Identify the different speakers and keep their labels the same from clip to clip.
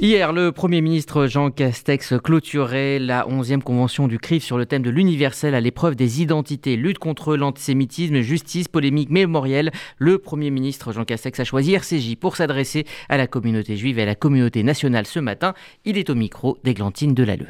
Speaker 1: Hier, le Premier ministre Jean Castex clôturait la 11e convention du CRIF sur le thème de l'universel à l'épreuve des identités, lutte contre l'antisémitisme, justice, polémique, mémorielle. Le Premier ministre Jean Castex a choisi RCJ pour s'adresser à la communauté juive et à la communauté nationale ce matin. Il est au micro d'Églantine Delalleux.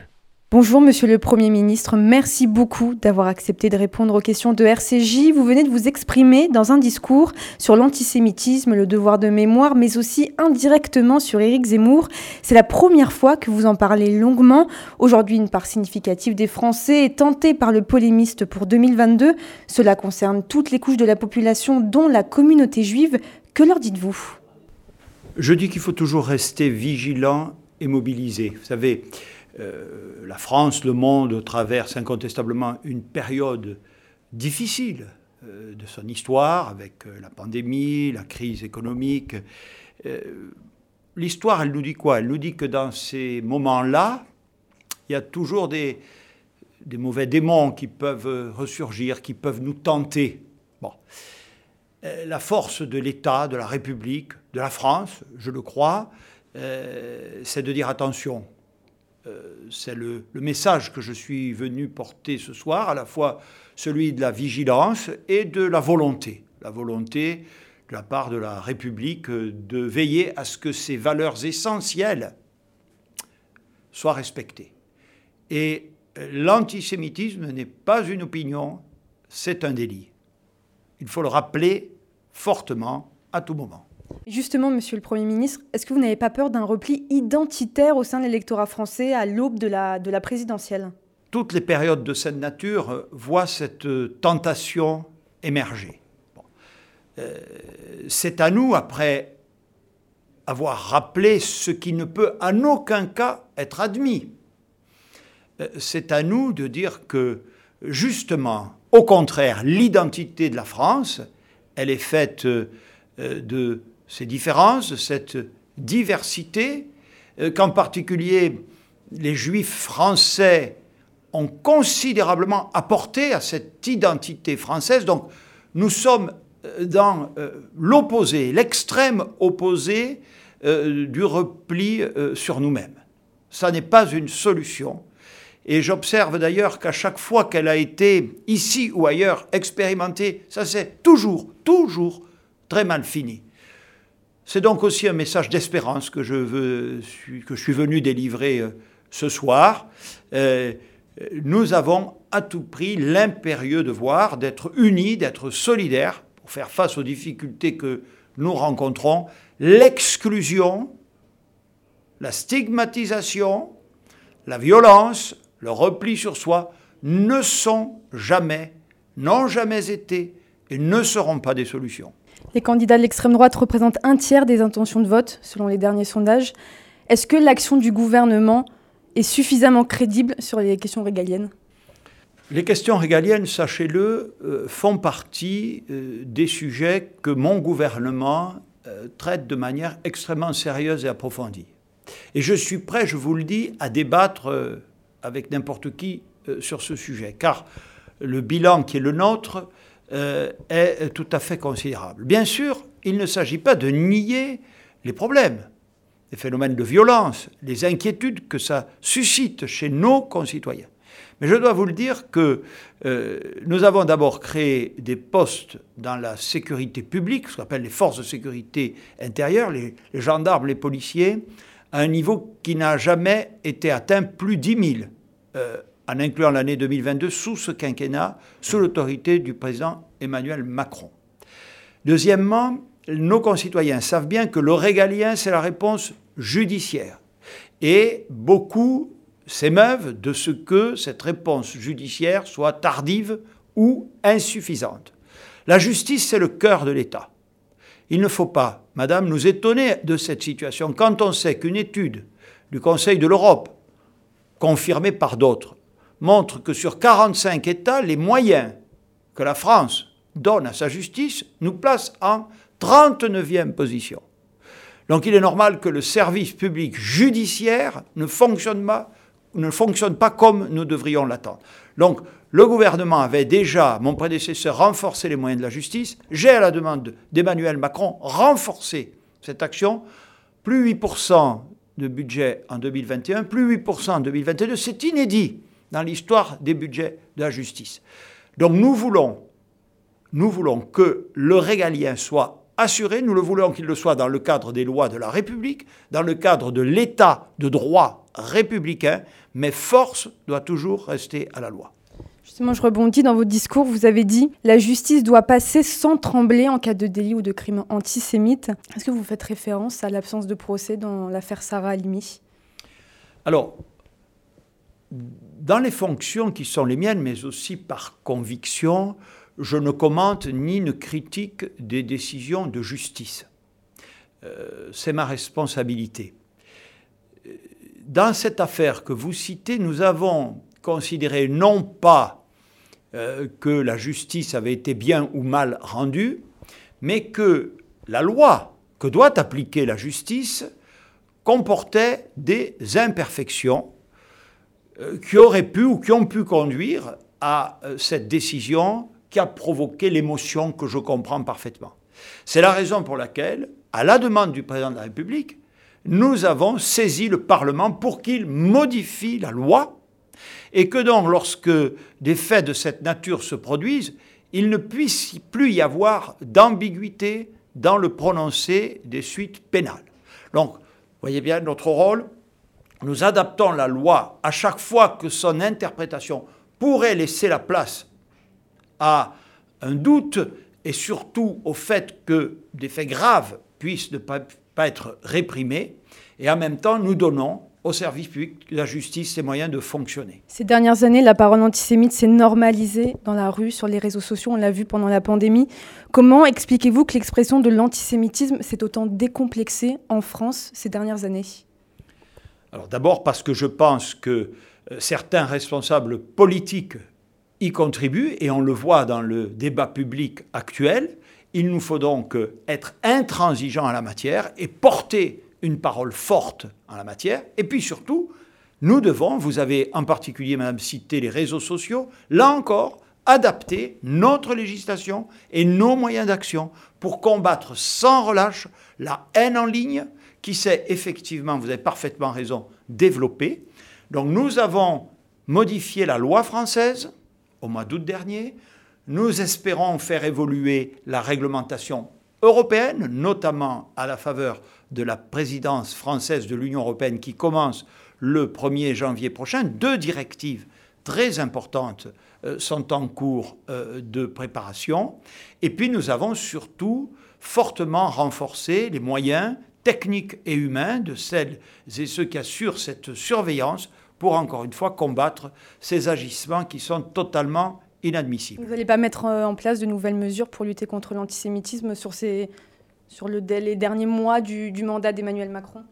Speaker 2: Bonjour Monsieur le Premier ministre, merci beaucoup d'avoir accepté de répondre aux questions de RCJ. Vous venez de vous exprimer dans un discours sur l'antisémitisme, le devoir de mémoire, mais aussi indirectement sur Éric Zemmour. C'est la première fois que vous en parlez longuement. Aujourd'hui, une part significative des Français est tentée par le polémiste pour 2022. Cela concerne toutes les couches de la population, dont la communauté juive. Que leur dites-vous?
Speaker 3: Je dis qu'il faut toujours rester vigilant et mobilisé. Vous savez, euh, la France, le monde traverse incontestablement une période difficile euh, de son histoire, avec euh, la pandémie, la crise économique. L'histoire, elle nous dit quoi? Elle nous dit que dans ces moments-là, il y a toujours des, mauvais démons qui peuvent ressurgir, qui peuvent nous tenter. La force de l'État, de la République, de la France, je le crois, c'est de dire attention, c'est le, message que je suis venu porter ce soir, à la fois celui de la vigilance et de la volonté. La volonté de la part de la République de veiller à ce que ces valeurs essentielles soient respectées. Et l'antisémitisme n'est pas une opinion, c'est un délit. Il faut le rappeler fortement à tout moment.
Speaker 2: Justement, Monsieur le Premier ministre, est-ce que vous n'avez pas peur d'un repli identitaire au sein de l'électorat français à l'aube de la, de la présidentielle?
Speaker 3: Toutes les périodes de cette nature euh, voient cette euh, tentation émerger. Euh, c'est à nous, après avoir rappelé ce qui ne peut en aucun cas être admis, c'est à nous de dire que, justement, au contraire, l'identité de la France, elle est faite de ces différences, cette diversité, euh, qu'en particulier les juifs français ont considérablement apporté à cette identité française. Donc nous sommes euh, dans euh, l'opposé, l'extrême opposé du repli sur nous-mêmes. Ça n'est pas une solution. Et j'observe d'ailleurs qu'à chaque fois qu'elle a été, ici ou ailleurs, expérimentée, ça s'est toujours, toujours très mal fini. C'est donc aussi un message d'espérance que, je que je suis venu délivrer euh, ce soir. Euh, nous avons à tout prix l'impérieux devoir d'être unis, d'être solidaires pour faire face aux difficultés que nous rencontrons. L'exclusion, la stigmatisation, la violence, le repli sur soi ne sont jamais, n'ont jamais été et ne seront pas des solutions.
Speaker 2: Les candidats de l'extrême droite représentent un tiers des intentions de vote, selon les derniers sondages. Est-ce que l'action du gouvernement est suffisamment crédible sur les questions régaliennes?
Speaker 3: Les questions régaliennes, sachez-le, euh, font partie euh, des sujets que mon gouvernement euh, traite de manière extrêmement sérieuse et approfondie. Et je suis prêt, je vous le dis, à débattre avec n'importe qui sur ce sujet, car le bilan qui est le nôtre euh, est tout à fait considérable. Bien sûr, il ne s'agit pas de nier les problèmes, les phénomènes de violence, les inquiétudes que ça suscite chez nos concitoyens. Mais je dois vous le dire que euh, nous avons d'abord créé des postes dans la sécurité publique, ce qu'on appelle les forces de sécurité intérieure, les, gendarmes, les policiers, à un niveau qui n'a jamais été atteint, plus 10 000 en incluant l'année 2022 sous ce quinquennat, sous l'autorité du président Emmanuel Macron. Deuxièmement, nos concitoyens savent bien que le régalien, c'est la réponse judiciaire. Et beaucoup s'émeuvent de ce que cette réponse judiciaire soit tardive ou insuffisante. La justice, c'est le cœur de l'État. Il ne faut pas, Madame, nous étonner de cette situation quand on sait qu'une étude du Conseil de l'Europe, confirmée par d'autres, montre que sur 45 États, les moyens que la France donne à sa justice nous place en 39e position. Donc il est normal que le service public judiciaire ne fonctionne pas, ne fonctionne pas comme nous devrions l'attendre. Donc le gouvernement avait déjà, mon prédécesseur, renforcé les moyens de la justice. J'ai, à la demande d'Emmanuel Macron, renforcé cette action. Plus 8% de budget en 2021, plus 8% en 2022. C'est inédit dans l'histoire des budgets de la justice. Donc nous voulons, nous voulons que le régalien soit assuré, nous le voulons qu'il le soit dans le cadre des lois de la République, dans le cadre de l'état de droit républicain, mais force doit toujours rester à la loi.
Speaker 2: Justement, je rebondis dans votre discours, vous avez dit la justice doit passer sans trembler en cas de délit ou de crime antisémite. Est-ce que vous faites référence à l'absence de procès dans l'affaire Sarah Halimi?
Speaker 3: Alors, dans les fonctions qui sont les miennes, mais aussi par conviction, je ne commente ni ne critique des décisions de justice. Euh, c'est ma responsabilité. Dans cette affaire que vous citez, nous avons considéré non pas euh, que la justice avait été bien ou mal rendue, mais que la loi que doit appliquer la justice comportait des imperfections euh, qui auraient pu ou qui ont pu conduire à cette décision qui a provoqué l'émotion que je comprends parfaitement. C'est la raison pour laquelle, à la demande du président de la République, nous avons saisi le Parlement pour qu'il modifie la loi et que donc lorsque des faits de cette nature se produisent, il ne puisse plus y avoir d'ambiguïté dans le prononcé des suites pénales. Donc, voyez bien notre rôle, nous adaptons la loi à chaque fois que son interprétation pourrait laisser la place à un doute et surtout au fait que des faits graves puissent ne pas, être réprimés. Et en même temps, nous donnons au service public de la justice les moyens de fonctionner.
Speaker 2: Ces dernières années, la parole antisémite s'est normalisée dans la rue, sur les réseaux sociaux, on l'a vu pendant la pandémie. Comment expliquez-vous que l'expression de l'antisémitisme s'est autant décomplexée en France ces dernières années?
Speaker 3: Alors d'abord parce que je pense que euh, certains responsables politiques y contribue et on le voit dans le débat public actuel. Il nous faut donc être intransigeants à la matière et porter une parole forte en la matière. Et puis surtout, nous devons, vous avez en particulier, Madame, cité les réseaux sociaux, là encore, adapter notre législation et nos moyens d'action pour combattre sans relâche la haine en ligne qui s'est effectivement, vous avez parfaitement raison, développée. Donc nous avons modifié la loi française au mois d'août dernier. Nous espérons faire évoluer la réglementation européenne, notamment à la faveur de la présidence française de l'Union européenne qui commence le 1er janvier prochain. Deux directives très importantes euh, sont en cours euh, de préparation. Et puis nous avons surtout fortement renforcé les moyens techniques et humains de celles et ceux qui assurent cette surveillance pour encore une fois combattre ces agissements qui sont totalement inadmissibles.
Speaker 2: Vous n'allez pas mettre euh, en place de nouvelles mesures pour lutter contre l'antisémitisme sur, ces, sur le, les derniers mois du, du mandat d'Emmanuel Macron?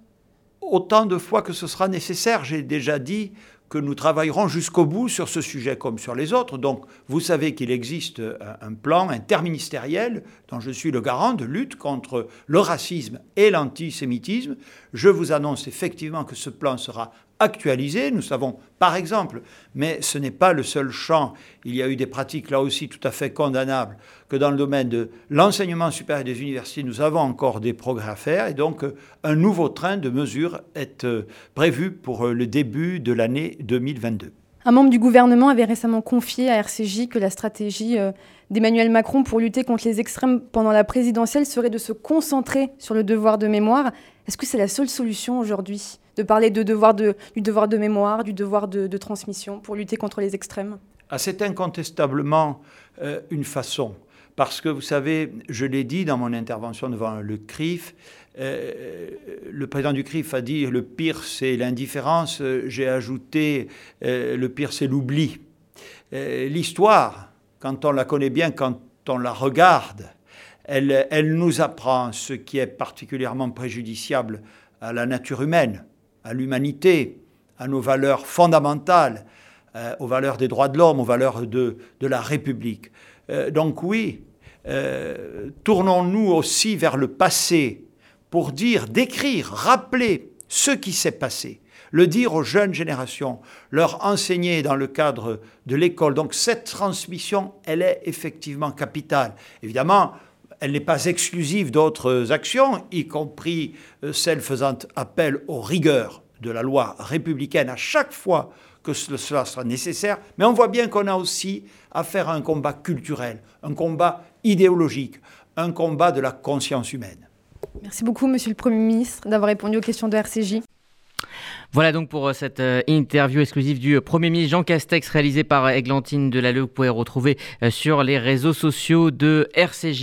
Speaker 3: Autant de fois que ce sera nécessaire. J'ai déjà dit que nous travaillerons jusqu'au bout sur ce sujet comme sur les autres. Donc, vous savez qu'il existe un plan interministériel dont je suis le garant de lutte contre le racisme et l'antisémitisme. Je vous annonce effectivement que ce plan sera Nous savons, par exemple, mais ce n'est pas le seul champ, il y a eu des pratiques là aussi tout à fait condamnables, que dans le domaine de l'enseignement supérieur des universités, nous avons encore des progrès à faire. Et donc, un nouveau train de mesures est euh, prévu pour euh, le début de l'année 2022.
Speaker 2: Un membre du gouvernement avait récemment confié à RCJ que la stratégie euh, d'Emmanuel Macron pour lutter contre les extrêmes pendant la présidentielle serait de se concentrer sur le devoir de mémoire. Est-ce que c'est la seule solution aujourd'hui? De parler du devoir de mémoire, du devoir de, transmission pour lutter contre les extrêmes
Speaker 3: ah, C'est incontestablement euh, une façon. Parce que vous savez, je l'ai dit dans mon intervention devant le CRIF, euh, le président du CRIF a dit le pire c'est l'indifférence, j'ai ajouté euh, le pire c'est l'oubli. L'histoire, quand on la connaît bien, quand on la regarde, elle nous apprend ce qui est particulièrement préjudiciable à la nature humaine, à l'humanité, à nos valeurs fondamentales, euh, aux valeurs des droits de l'homme, aux valeurs de, la République. Euh, donc oui, euh, tournons-nous aussi vers le passé pour dire, décrire, rappeler ce qui s'est passé, le dire aux jeunes générations, leur enseigner dans le cadre de l'école. Donc cette transmission, elle est effectivement capitale. Évidemment, elle n'est pas exclusive d'autres actions, y compris euh, celles faisant appel aux rigueurs de la loi républicaine à chaque fois que cela sera nécessaire. Mais on voit bien qu'on a aussi à faire un combat culturel, un combat idéologique, un combat de la conscience humaine.
Speaker 2: Merci beaucoup, Monsieur le Premier ministre, d'avoir répondu aux questions de RCJ.
Speaker 1: Voilà donc pour euh, cette euh, interview exclusive du Premier ministre Jean Castex réalisée par Églantine Delalleux que vous pouvez retrouver sur les réseaux sociaux de RCJ.